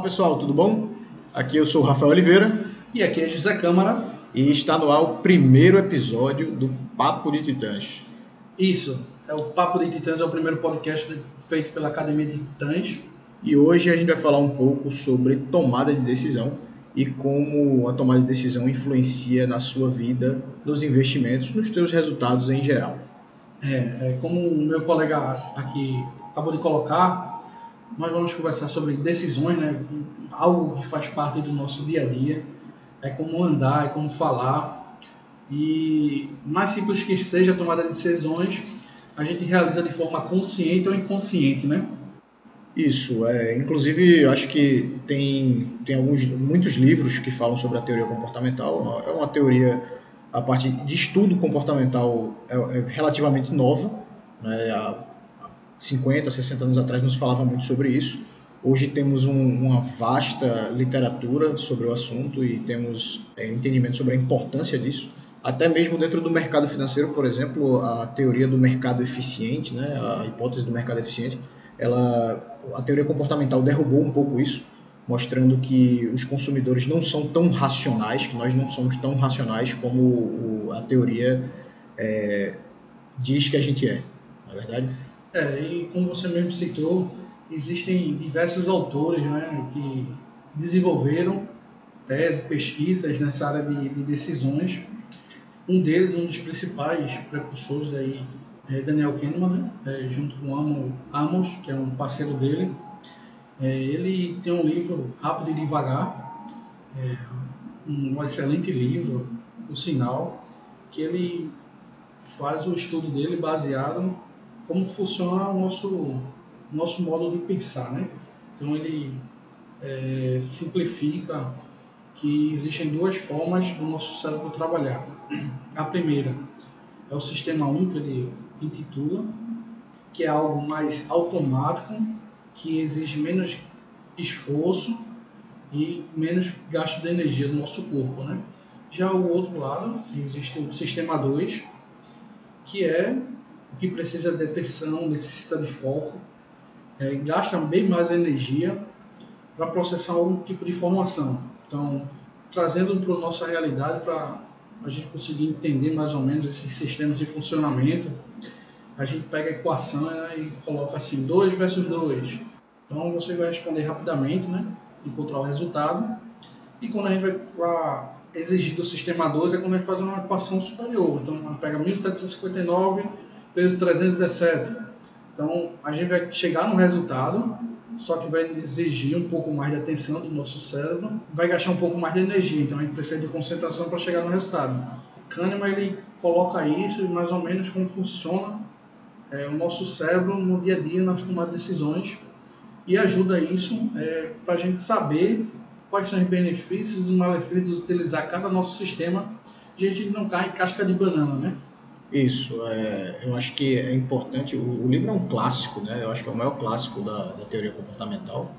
Fala pessoal, tudo bom? Aqui eu sou o Rafael Oliveira. E aqui é José Câmara. E está no ar o primeiro episódio do Papo de Titãs. Isso, é o Papo de Titãs, é o primeiro podcast feito pela Academia de Titãs. E hoje a gente vai falar um pouco sobre tomada de decisão e como a tomada de decisão influencia na sua vida, nos investimentos, nos seus resultados em geral. É, é como o meu colega aqui acabou de colocar, nós vamos conversar sobre decisões, né? Algo que faz parte do nosso dia a dia. É como andar, é como falar. E mais simples que seja a tomada de decisões, a gente realiza de forma consciente ou inconsciente, né? Isso, é, inclusive acho que tem, tem alguns, muitos livros que falam sobre a teoria comportamental. É uma teoria, a parte de estudo comportamental é, é relativamente nova. Né? 50, 60 anos atrás nos falava muito sobre isso. Hoje temos um, uma vasta literatura sobre o assunto e temos é, entendimento sobre a importância disso. Até mesmo dentro do mercado financeiro, por exemplo, a teoria do mercado eficiente, né, a hipótese do mercado eficiente, ela, a teoria comportamental derrubou um pouco isso, mostrando que os consumidores não são tão racionais, que nós não somos tão racionais como o, a teoria é, diz que a gente é, na é verdade. É, e como você mesmo citou, existem diversos autores né, que desenvolveram teses, pesquisas nessa área de, de, decisões. Um deles, um dos principais precursores aí, é Daniel Kahneman, né, é, junto com Amos, Amos, que é um parceiro dele. É, ele tem um livro Rápido e Devagar, é, um excelente livro, o Sinal, que ele faz o estudo dele baseado como funciona o nosso, nosso modo de pensar, né? Então ele é, simplifica que existem duas formas do nosso cérebro trabalhar. A primeira é o sistema 1 que ele intitula, que é algo mais automático, que exige menos esforço e menos gasto de energia do nosso corpo, né? Já o outro lado, existe o sistema 2, que é que precisa de atenção, necessita de foco, é, gasta bem mais energia para processar algum tipo de informação. Então, trazendo para a nossa realidade, para a gente conseguir entender mais ou menos esses sistemas de funcionamento, a gente pega a equação né, e coloca assim, 2 versus 2. Então, você vai responder rapidamente, né, encontrar o resultado. E quando a gente vai exigir do sistema 2, é quando a gente faz uma equação superior. Então, pega 1759 peso 317. Então, a gente vai chegar no resultado, só que vai exigir um pouco mais de atenção do nosso cérebro, vai gastar um pouco mais de energia, então a gente precisa de concentração para chegar no resultado. Kahneman ele coloca isso mais ou menos como funciona é, o nosso cérebro no dia a dia nas tomadas de decisões e ajuda isso é, para a gente saber quais são os benefícios e malefícios de utilizar cada nosso sistema, a gente não cai em casca de banana, né? Isso, é, eu acho que é importante. O, o, livro é um clássico, né? Eu acho que é o maior clássico da, da teoria comportamental.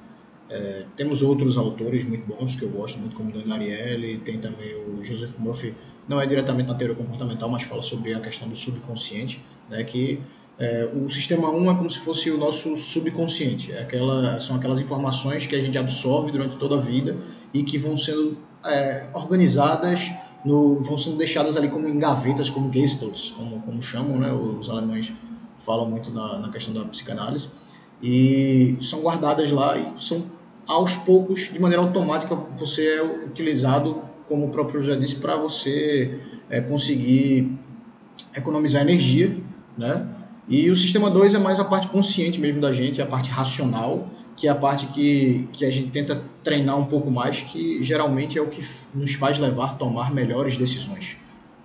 É, temos outros autores muito bons que eu gosto muito, como Dan Ariely, tem também o Joseph Murphy, não é diretamente na teoria comportamental, mas fala sobre a questão do subconsciente, né? Que é, o sistema 1 é como se fosse o nosso subconsciente, é aquela, são aquelas informações que a gente absorve durante toda a vida e que vão sendo é, organizadas no, vão sendo deixadas ali como em gavetas, como Gestalt, como, como chamam, né? Os alemães falam muito na, na questão da psicanálise. E são guardadas lá e são aos poucos, de maneira automática, você é utilizado, como o próprio já disse, para você é, conseguir economizar energia, né? E o sistema 2 é mais a parte consciente mesmo da gente, a parte racional, que é a parte que, que a gente tenta treinar um pouco mais, que geralmente é o que nos faz levar a tomar melhores decisões.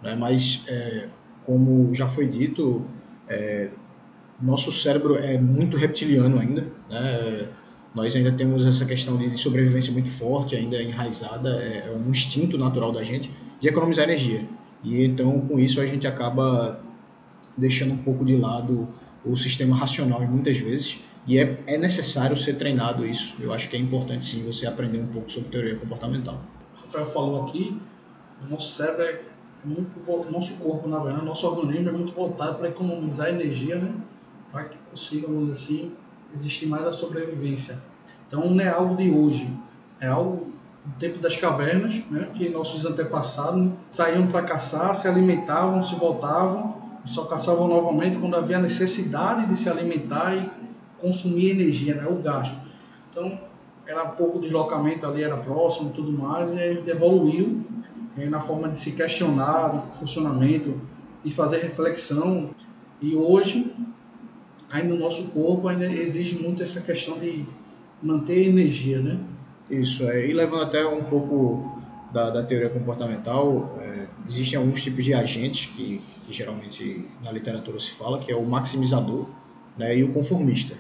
Né? Mas, é, como já foi dito, é, nosso cérebro é muito reptiliano ainda. Né? Nós ainda temos essa questão de sobrevivência muito forte, ainda enraizada, é, é um instinto natural da gente de economizar energia. E então, com isso, a gente acaba deixando um pouco de lado o sistema racional muitas vezes e é, é necessário ser treinado isso. Eu acho que é importante sim você aprender um pouco sobre teoria comportamental. O Rafael falou aqui, o nosso cérebro é muito, nosso corpo, na verdade, nosso organismo é muito voltado para economizar energia, né? Para que consiga, vamos dizer assim, existir mais a sobrevivência. Então não é algo de hoje, é algo do tempo das cavernas, né, que nossos antepassados saíam para caçar, se alimentavam, se voltavam, só caçavam novamente quando havia necessidade de se alimentar e consumir energia, né, o gasto. Então era pouco deslocamento ali, era próximo, tudo mais, e evoluiu é, na forma de se questionar do funcionamento, de fazer reflexão. E hoje, ainda no nosso corpo, ainda exige muito essa questão de manter energia, né? Isso, é, e levando até um pouco da, da teoria comportamental, é, existem alguns tipos de agentes que, que, geralmente na literatura se fala, que é o maximizador né, e o conformista.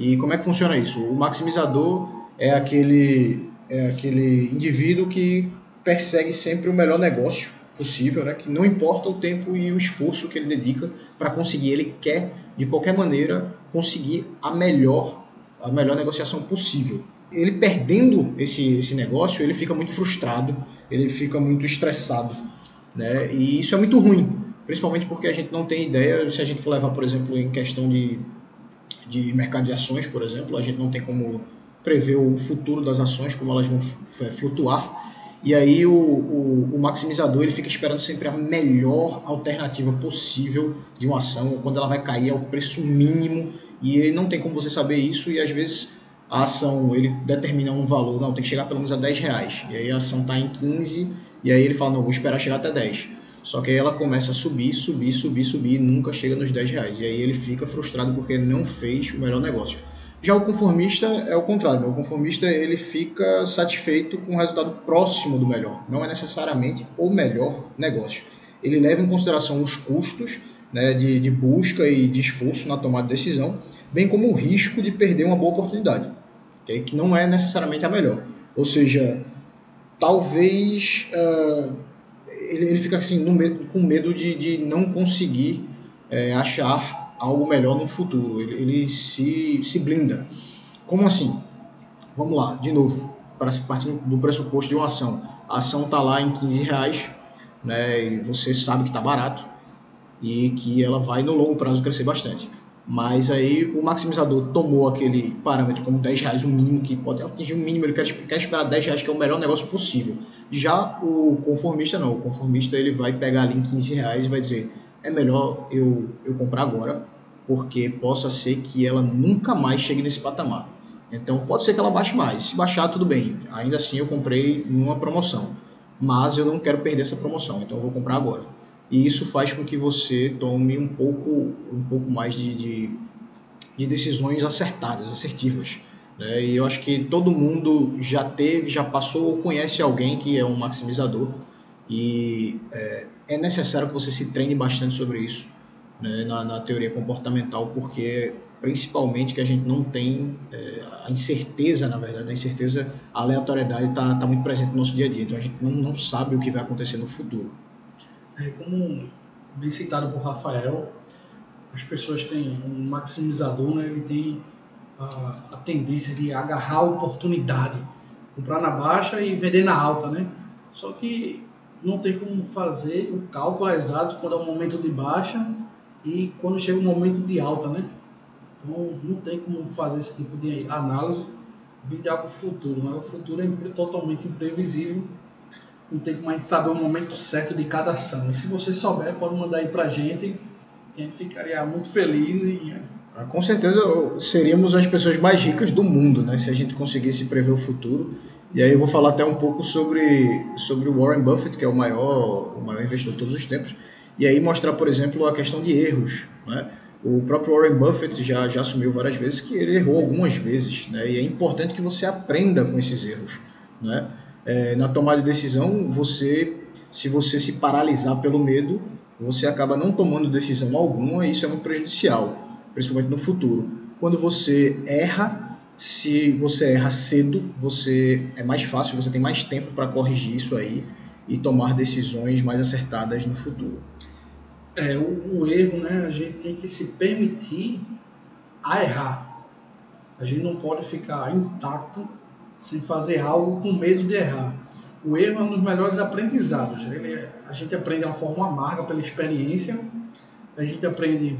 E como é que funciona isso? O maximizador é aquele, é aquele indivíduo que persegue sempre o melhor negócio possível, né? que não importa o tempo e o esforço que ele dedica para conseguir, ele quer de qualquer maneira conseguir a melhor, a melhor negociação possível. Ele perdendo esse, esse negócio, ele fica muito frustrado, ele fica muito estressado, né? E isso é muito ruim, principalmente porque a gente não tem ideia, se a gente for levar, por exemplo, em questão de, de mercado de ações, por exemplo, a gente não tem como prever o futuro das ações, como elas vão flutuar. E aí o, o, o, maximizador ele fica esperando sempre a melhor alternativa possível de uma ação, quando ela vai cair ao preço mínimo, e ele não tem como você saber isso, e às vezes a ação ele determina um valor, não, tem que chegar pelo menos a 10 reais, e aí a ação está em 15, e aí ele fala, não, vou esperar chegar até 10. Só que aí ela começa a subir, subir, subir, subir, e nunca chega nos 10 reais. E aí ele fica frustrado porque não fez o melhor negócio. Já o conformista é o contrário. Né? O conformista ele fica satisfeito com o resultado próximo do melhor. Não é necessariamente o melhor negócio. Ele leva em consideração os custos né, de, de busca e de esforço na tomada de decisão, bem como o risco de perder uma boa oportunidade, okay? que não é necessariamente a melhor. Ou seja, talvez uh, ele, ele fica assim, medo, com medo de, de não conseguir é, achar algo melhor no futuro. Ele, ele se, se blinda. Como assim? Vamos lá, de novo, para partir do pressuposto de uma ação. A ação está lá em 15 reais, né, e você sabe que está barato e que ela vai no longo prazo crescer bastante. Mas aí o maximizador tomou aquele parâmetro como 10 reais, o mínimo que pode atingir o mínimo, ele quer, quer esperar 10 reais, que é o melhor negócio possível. Já o conformista não, o conformista ele vai pegar ali em 15 reais e vai dizer, é melhor eu, eu comprar agora, porque possa ser que ela nunca mais chegue nesse patamar. Então pode ser que ela baixe mais. Se baixar, tudo bem. Ainda assim eu comprei numa promoção. Mas eu não quero perder essa promoção, então eu vou comprar agora. E isso faz com que você tome um pouco, um pouco mais de, de, de decisões acertadas, assertivas. Né? E eu acho que todo mundo já teve, já passou ou conhece alguém que é um maximizador. E é, é necessário que você se treine bastante sobre isso né, na, na, teoria comportamental, porque principalmente que a gente não tem é, a incerteza, na verdade, a incerteza, a aleatoriedade está tá muito presente no nosso dia a dia, então a gente não, não sabe o que vai acontecer no futuro. É, como bem citado por Rafael, as pessoas têm um maximizador, né, ele tem a, a tendência de agarrar a oportunidade, comprar na baixa e vender na alta, né? Só que não tem como fazer o cálculo exato quando é o momento de baixa e quando chega o momento de alta, né? Então não tem como fazer esse tipo de análise de algo futuro, né? O futuro é totalmente imprevisível, não tem como a gente saber o momento certo de cada ação. E se você souber, pode mandar aí pra gente, a gente ficaria muito feliz e ah, com certeza seríamos as pessoas mais ricas do mundo, né? Se a gente conseguisse prever o futuro. E aí eu vou falar até um pouco sobre, sobre o Warren Buffett, que é o maior, o maior investidor de todos os tempos e aí mostrar, por exemplo, a questão de erros. Né? O próprio Warren Buffett já, já assumiu várias vezes que ele errou algumas vezes, né? e é importante que você aprenda com esses erros. Né? É, na tomada de decisão, você, se você se paralisar pelo medo, você acaba não tomando decisão alguma e isso é muito prejudicial, principalmente no futuro. Quando você erra, se você erra cedo, você é mais fácil, você tem mais tempo para corrigir isso aí e tomar decisões mais acertadas no futuro. É, o, o, erro, né, a gente tem que se permitir a errar. A gente não pode ficar intacto sem fazer algo com medo de errar. O erro é um dos melhores aprendizados. Ele, é, a gente aprende de forma amarga pela experiência, a gente aprende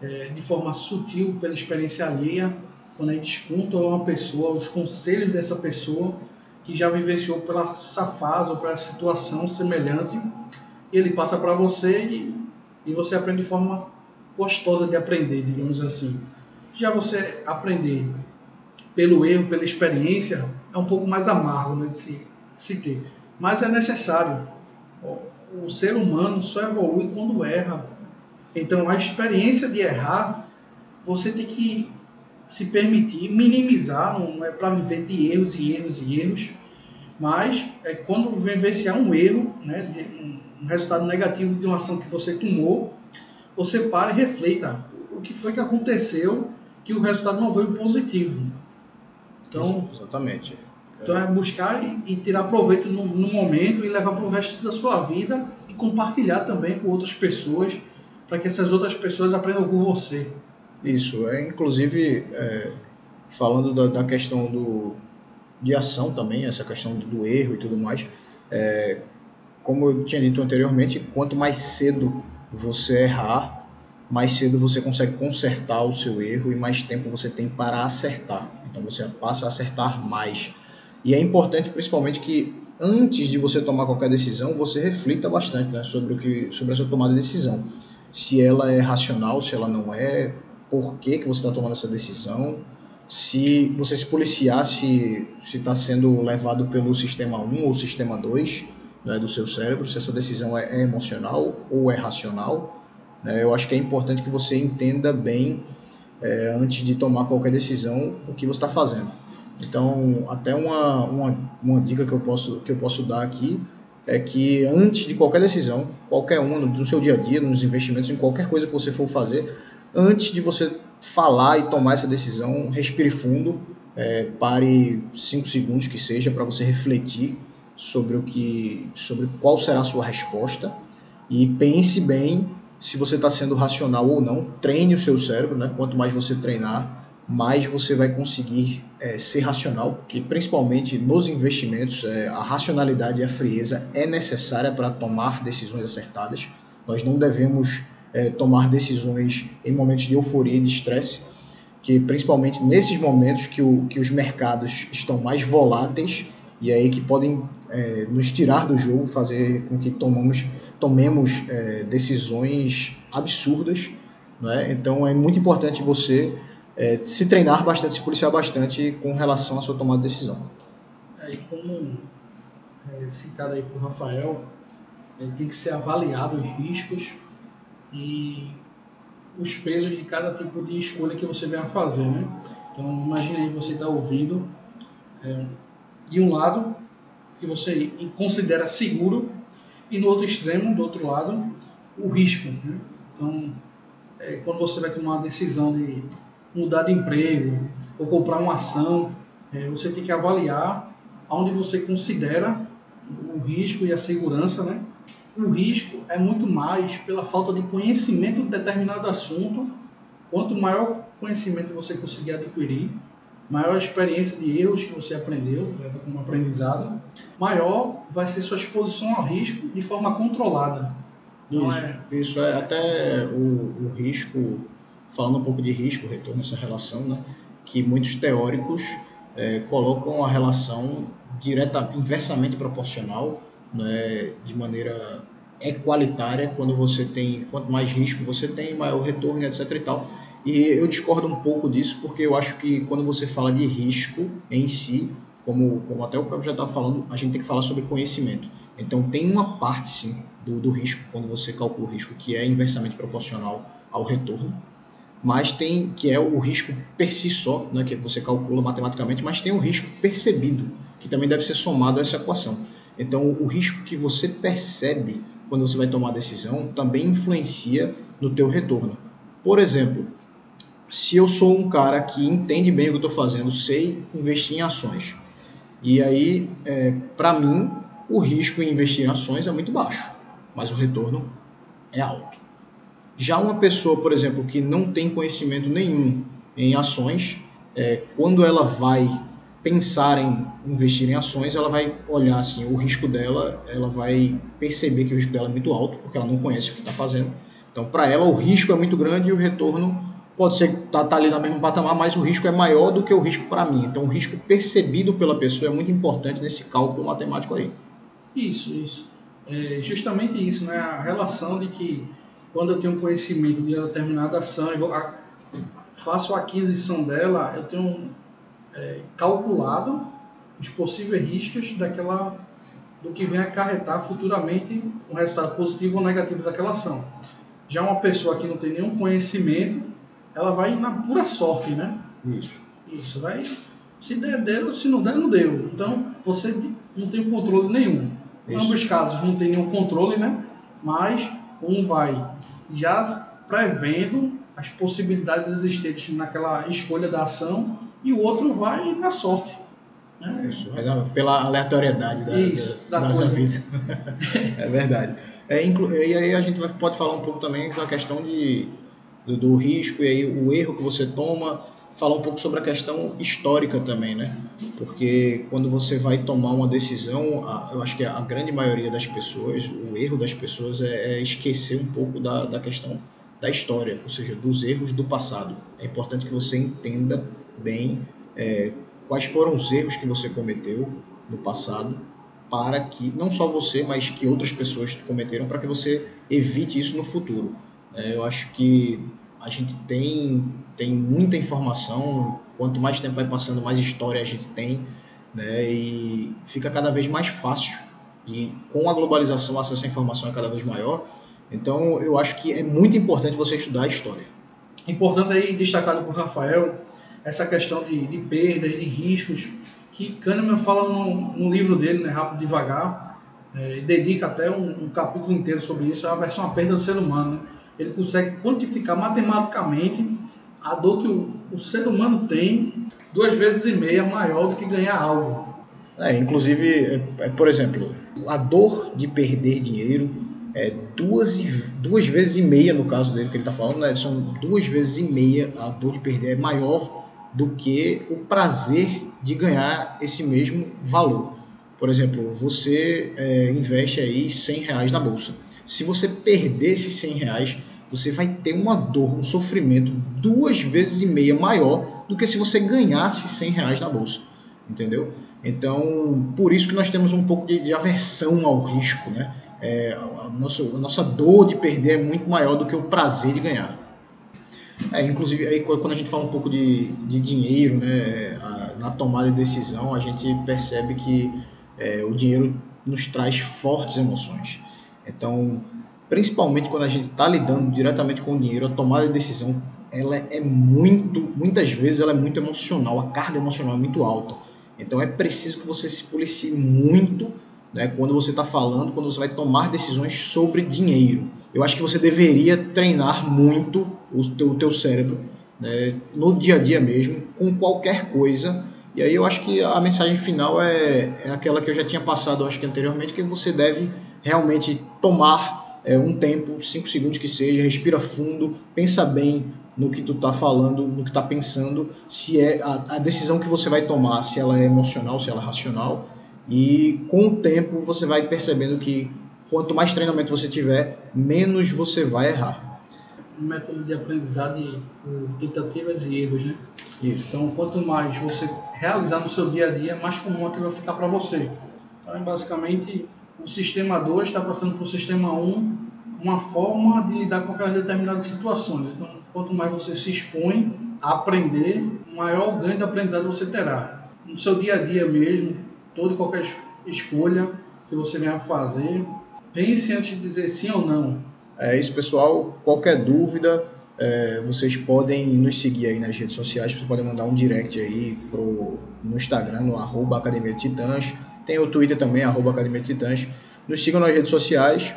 é, de forma sutil pela experiência alheia quando a gente escuta uma pessoa, os conselhos dessa pessoa que já vivenciou pela essa fase ou pela situação semelhante, e ele passa para você e, e você aprende de forma gostosa de aprender, digamos assim. Já você aprender pelo erro, pela experiência, é um pouco mais amargo né, de se, se ter. Mas é necessário. O ser humano só evolui quando erra. Então, a experiência de errar, você tem que se permitir minimizar, não é para viver de erros e erros e erros, mas é quando vivenciar um erro, né, um resultado negativo de uma ação que você tomou, você para e reflita o que foi que aconteceu que o resultado não veio positivo. Então, exatamente. Então é buscar e, tirar proveito no, no, momento e levar para o resto da sua vida e compartilhar também com outras pessoas para que essas outras pessoas aprendam com você. Isso, é inclusive é, falando da, da, questão do, de ação também, essa questão do, do erro e tudo mais, é, como eu tinha dito anteriormente, quanto mais cedo você errar, mais cedo você consegue consertar o seu erro e mais tempo você tem para acertar. Então você passa a acertar mais. E é importante principalmente que antes de você tomar qualquer decisão, você reflita bastante né, sobre, o que, sobre a sua tomada de decisão. Se ela é racional, se ela não é, por que, que você está tomando essa decisão, se você se policiar se está sendo levado pelo sistema 1 ou sistema 2 né, do seu cérebro, se essa decisão é, é emocional ou é racional. Né, eu acho que é importante que você entenda bem, é, antes de tomar qualquer decisão, o que você está fazendo. Então, até uma, uma, uma dica que eu, posso, que eu posso dar aqui é que antes de qualquer decisão, qualquer uma, no seu dia a dia, nos investimentos, em qualquer coisa que você for fazer, antes de você falar e tomar essa decisão, respire fundo, é, pare cinco segundos que seja para você refletir sobre o que, sobre qual será a sua resposta e pense bem se você está sendo racional ou não. Treine o seu cérebro, né? Quanto mais você treinar, mais você vai conseguir é, ser racional, porque principalmente nos investimentos é, a racionalidade e a frieza é necessária para tomar decisões acertadas. Nós não devemos é, tomar decisões em momentos de euforia e de estresse, que principalmente nesses momentos que, o, que os mercados estão mais voláteis e aí que podem é, nos tirar do jogo, fazer com que tomamos, tomemos é, decisões absurdas. Né? Então é muito importante você é, se treinar bastante, se policiar bastante com relação à sua tomada de decisão. Aí, como é, citado aí por Rafael, tem que ser avaliado os riscos e os pesos de cada tipo de escolha que você venha fazer, né? Então, imagine aí você está ouvindo é, de um lado que você considera seguro e no outro extremo, do outro lado, o risco. Né? Então, é, quando você vai tomar uma decisão de mudar de emprego ou comprar uma ação, é, você tem que avaliar onde você considera o risco e a segurança, né? o risco é muito mais pela falta de conhecimento de determinado assunto. Quanto maior conhecimento você conseguir adquirir, maior experiência de erros que você aprendeu, leva como aprendizado, maior vai ser sua exposição ao risco de forma controlada. Isso, é... isso é até o, o, risco, falando um pouco de risco, retorno essa relação, né, que muitos teóricos é, colocam a relação direta, inversamente proporcional né, de maneira equalitária quando você tem quanto mais risco você tem maior retorno etc e tal e eu discordo um pouco disso porque eu acho que quando você fala de risco em si como, como até o próprio já estava falando a gente tem que falar sobre conhecimento então tem uma parte sim do, do risco quando você calcula o risco que é inversamente proporcional ao retorno mas tem que é o risco per si só, né, que você calcula matematicamente, mas tem o risco percebido, que também deve ser somado a essa equação. Então, o risco que você percebe quando você vai tomar a decisão também influencia no teu retorno. Por exemplo, se eu sou um cara que entende bem o que eu estou fazendo, sei investir em ações, e aí, é, para mim, o risco em investir em ações é muito baixo, mas o retorno é alto. Já uma pessoa, por exemplo, que não tem conhecimento nenhum em ações, é, quando ela vai pensar em investir em ações, ela vai olhar assim o risco dela, ela vai perceber que o risco dela é muito alto, porque ela não conhece o que está fazendo. Então, para ela, o risco é muito grande e o retorno pode ser tá, tá ali na mesma patamar, mas o risco é maior do que o risco para mim. Então, o risco percebido pela pessoa é muito importante nesse cálculo matemático aí. Isso, isso. É justamente isso, né? A relação de que quando eu tenho conhecimento de uma determinada ação, eu faço a aquisição dela, eu tenho é, calculado os possíveis riscos daquela do que vem acarretar futuramente um resultado positivo ou negativo daquela ação. Já uma pessoa que não tem nenhum conhecimento, ela vai na pura sorte, né? Isso. Isso, vai. Se der, deu, se não der, não deu. Então, você não tem controle nenhum. Em ambos casos, não tem nenhum controle, né? Mas um vai já prevendo as possibilidades existentes naquela escolha da ação e o outro vai na sorte. Né? Isso, pela aleatoriedade da, Isso, da, da, da vida. é verdade. É. E aí a gente pode falar um pouco também da questão de, do, do, risco e aí o erro que você toma, falar um pouco sobre a questão histórica também, né? Porque quando você vai tomar uma decisão, a, eu acho que a grande maioria das pessoas, o erro das pessoas é, é esquecer um pouco da, da questão da história, ou seja, dos erros do passado. É importante que você entenda bem é, quais foram os erros que você cometeu no passado para que não só você, mas que outras pessoas cometeram para que você evite isso no futuro. É, eu acho que a gente tem tem muita informação, quanto mais tempo vai passando, mais história a gente tem, né? E fica cada vez mais fácil. E com a globalização, o acesso à informação é cada vez maior. Então, eu acho que é muito importante você estudar a história. Importante aí destacado por Rafael essa questão de, de perdas, de riscos, que Kahneman fala no, no livro dele, né, Rápido Devagar, é, dedica até um, um, capítulo inteiro sobre isso, a versão a perda do ser humano. Né? Ele consegue quantificar matematicamente a dor que o, o, ser humano tem duas vezes e meia maior do que ganhar algo. É, inclusive, é, é, por exemplo, a dor de perder dinheiro é duas, duas vezes e meia, no caso dele que ele está falando, né, são duas vezes e meia a dor de perder é maior do que o prazer de ganhar esse mesmo valor. Por exemplo, você é, investe aí 100 reais na bolsa. Se você perder esses 100 reais, você vai ter uma dor, um sofrimento duas vezes e meia maior do que se você ganhasse 100 reais na bolsa, entendeu? Então, por isso que nós temos um pouco de, de aversão ao risco, né? É, a, nossa, a nossa dor de perder é muito maior do que o prazer de ganhar. É, inclusive, aí, quando a gente fala um pouco de, de dinheiro, né, a, na tomada de decisão, a gente percebe que é, o dinheiro nos traz fortes emoções. Então, principalmente quando a gente está lidando diretamente com o dinheiro, a tomada de decisão ela é muito, muitas vezes ela é muito emocional, a carga emocional é muito alta. Então é preciso que você se policie muito né, quando você está falando, quando você vai tomar decisões sobre dinheiro. Eu acho que você deveria treinar muito o teu, o teu cérebro né, no dia a dia mesmo, com qualquer coisa. E aí eu acho que a mensagem final é, é aquela que eu já tinha passado, acho que anteriormente, que você deve realmente tomar é, um tempo, cinco segundos que seja, respira fundo, pensa bem no que tu está falando, no que está pensando, se é a, a decisão que você vai tomar, se ela é emocional, se ela é racional. E com o tempo você vai percebendo que quanto mais treinamento você tiver, menos você vai errar um método de aprendizado de, tentativas e erros, né? Isso. Então, quanto mais você realizar no seu dia a dia, mais comum aquilo vai ficar para você. Então, basicamente, o sistema 2 está passando para o sistema 1 um, uma forma de lidar com aquelas determinadas situações. Então, quanto mais você se expõe a aprender, maior ganho de aprendizado você terá. No seu dia a dia mesmo, toda qualquer escolha que você venha fazer, pense antes de dizer sim ou não é isso, pessoal. Qualquer dúvida, é, vocês podem nos seguir aí nas redes sociais. Vocês podem mandar um direct aí pro, no Instagram, no arroba Academia de Titãs. Tem o Twitter também, arroba Academia de Titãs. Nos sigam nas redes sociais.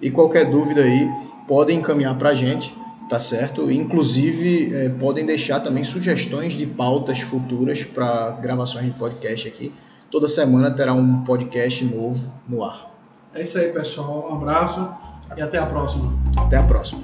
E qualquer dúvida aí, podem encaminhar para a gente, tá certo? Inclusive, é, podem deixar também sugestões de pautas futuras para gravações de podcast aqui. Toda semana terá um podcast novo no ar. É isso aí, pessoal. Um abraço e até a próxima. Até a próxima.